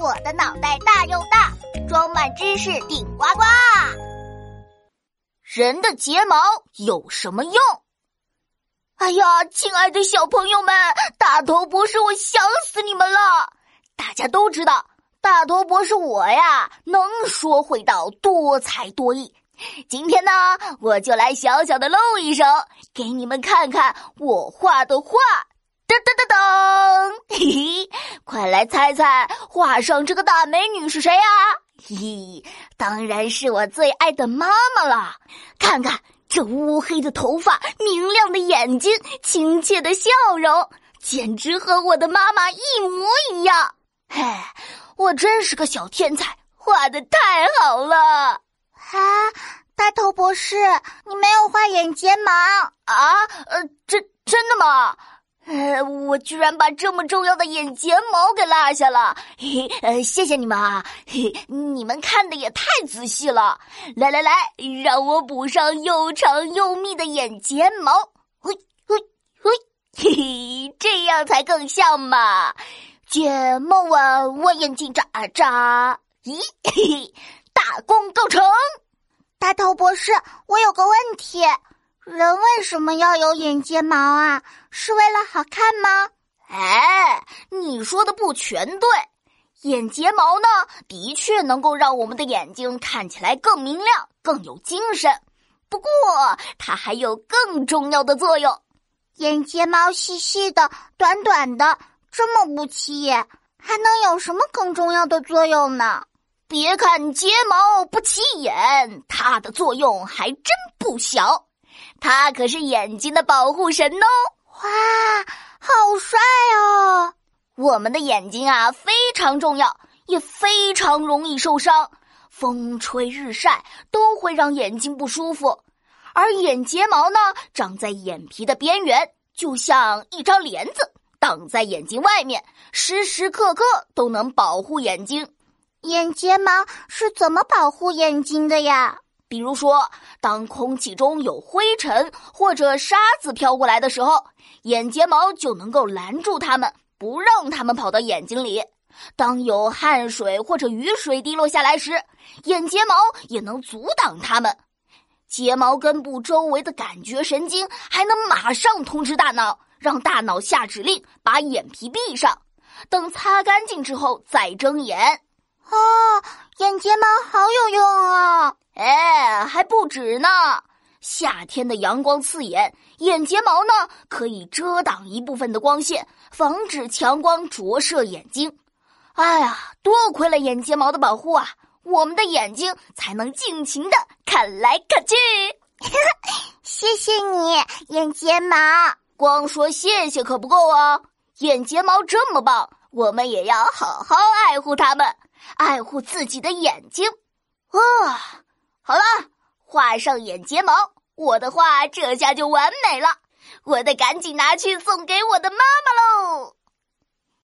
我的脑袋大又大，装满知识顶呱呱。人的睫毛有什么用？哎呀，亲爱的小朋友们，大头博士，我想死你们了！大家都知道，大头博士我呀，能说会道，多才多艺。今天呢，我就来小小的露一手，给你们看看我画的画。噔噔噔噔，嘿嘿，快来猜猜画上这个大美女是谁呀？咦，当然是我最爱的妈妈了。看看这乌黑的头发，明亮的眼睛，亲切的笑容，简直和我的妈妈一模一样。嘿，我真是个小天才，画的太好了。啊，大头博士，你没有画眼睫毛啊？呃，真真的吗？呃，我居然把这么重要的眼睫毛给落下了，嘿，呃，谢谢你们啊，嘿，你们看的也太仔细了。来来来，让我补上又长又密的眼睫毛，嘿，嘿，嘿，嘿，这样才更像嘛。睫毛弯弯，眼睛眨啊眨，咦，嘿嘿，大功告成。大头博士，我有个问题。人为什么要有眼睫毛啊？是为了好看吗？哎，你说的不全对。眼睫毛呢，的确能够让我们的眼睛看起来更明亮、更有精神。不过，它还有更重要的作用。眼睫毛细细的、短短的，这么不起眼，还能有什么更重要的作用呢？别看睫毛不起眼，它的作用还真不小。它可是眼睛的保护神哦！哇，好帅哦！我们的眼睛啊，非常重要，也非常容易受伤。风吹日晒都会让眼睛不舒服，而眼睫毛呢，长在眼皮的边缘，就像一张帘子，挡在眼睛外面，时时刻刻都能保护眼睛。眼睫毛是怎么保护眼睛的呀？比如说，当空气中有灰尘或者沙子飘过来的时候，眼睫毛就能够拦住它们，不让它们跑到眼睛里。当有汗水或者雨水滴落下来时，眼睫毛也能阻挡它们。睫毛根部周围的感觉神经还能马上通知大脑，让大脑下指令把眼皮闭上，等擦干净之后再睁眼。哦，眼睫毛好有用啊！还不止呢！夏天的阳光刺眼，眼睫毛呢可以遮挡一部分的光线，防止强光灼射眼睛。哎呀，多亏了眼睫毛的保护啊，我们的眼睛才能尽情的看来看去。谢谢你，眼睫毛。光说谢谢可不够啊！眼睫毛这么棒，我们也要好好爱护它们。爱护自己的眼睛，啊，好了，画上眼睫毛，我的画这下就完美了，我得赶紧拿去送给我的妈妈喽。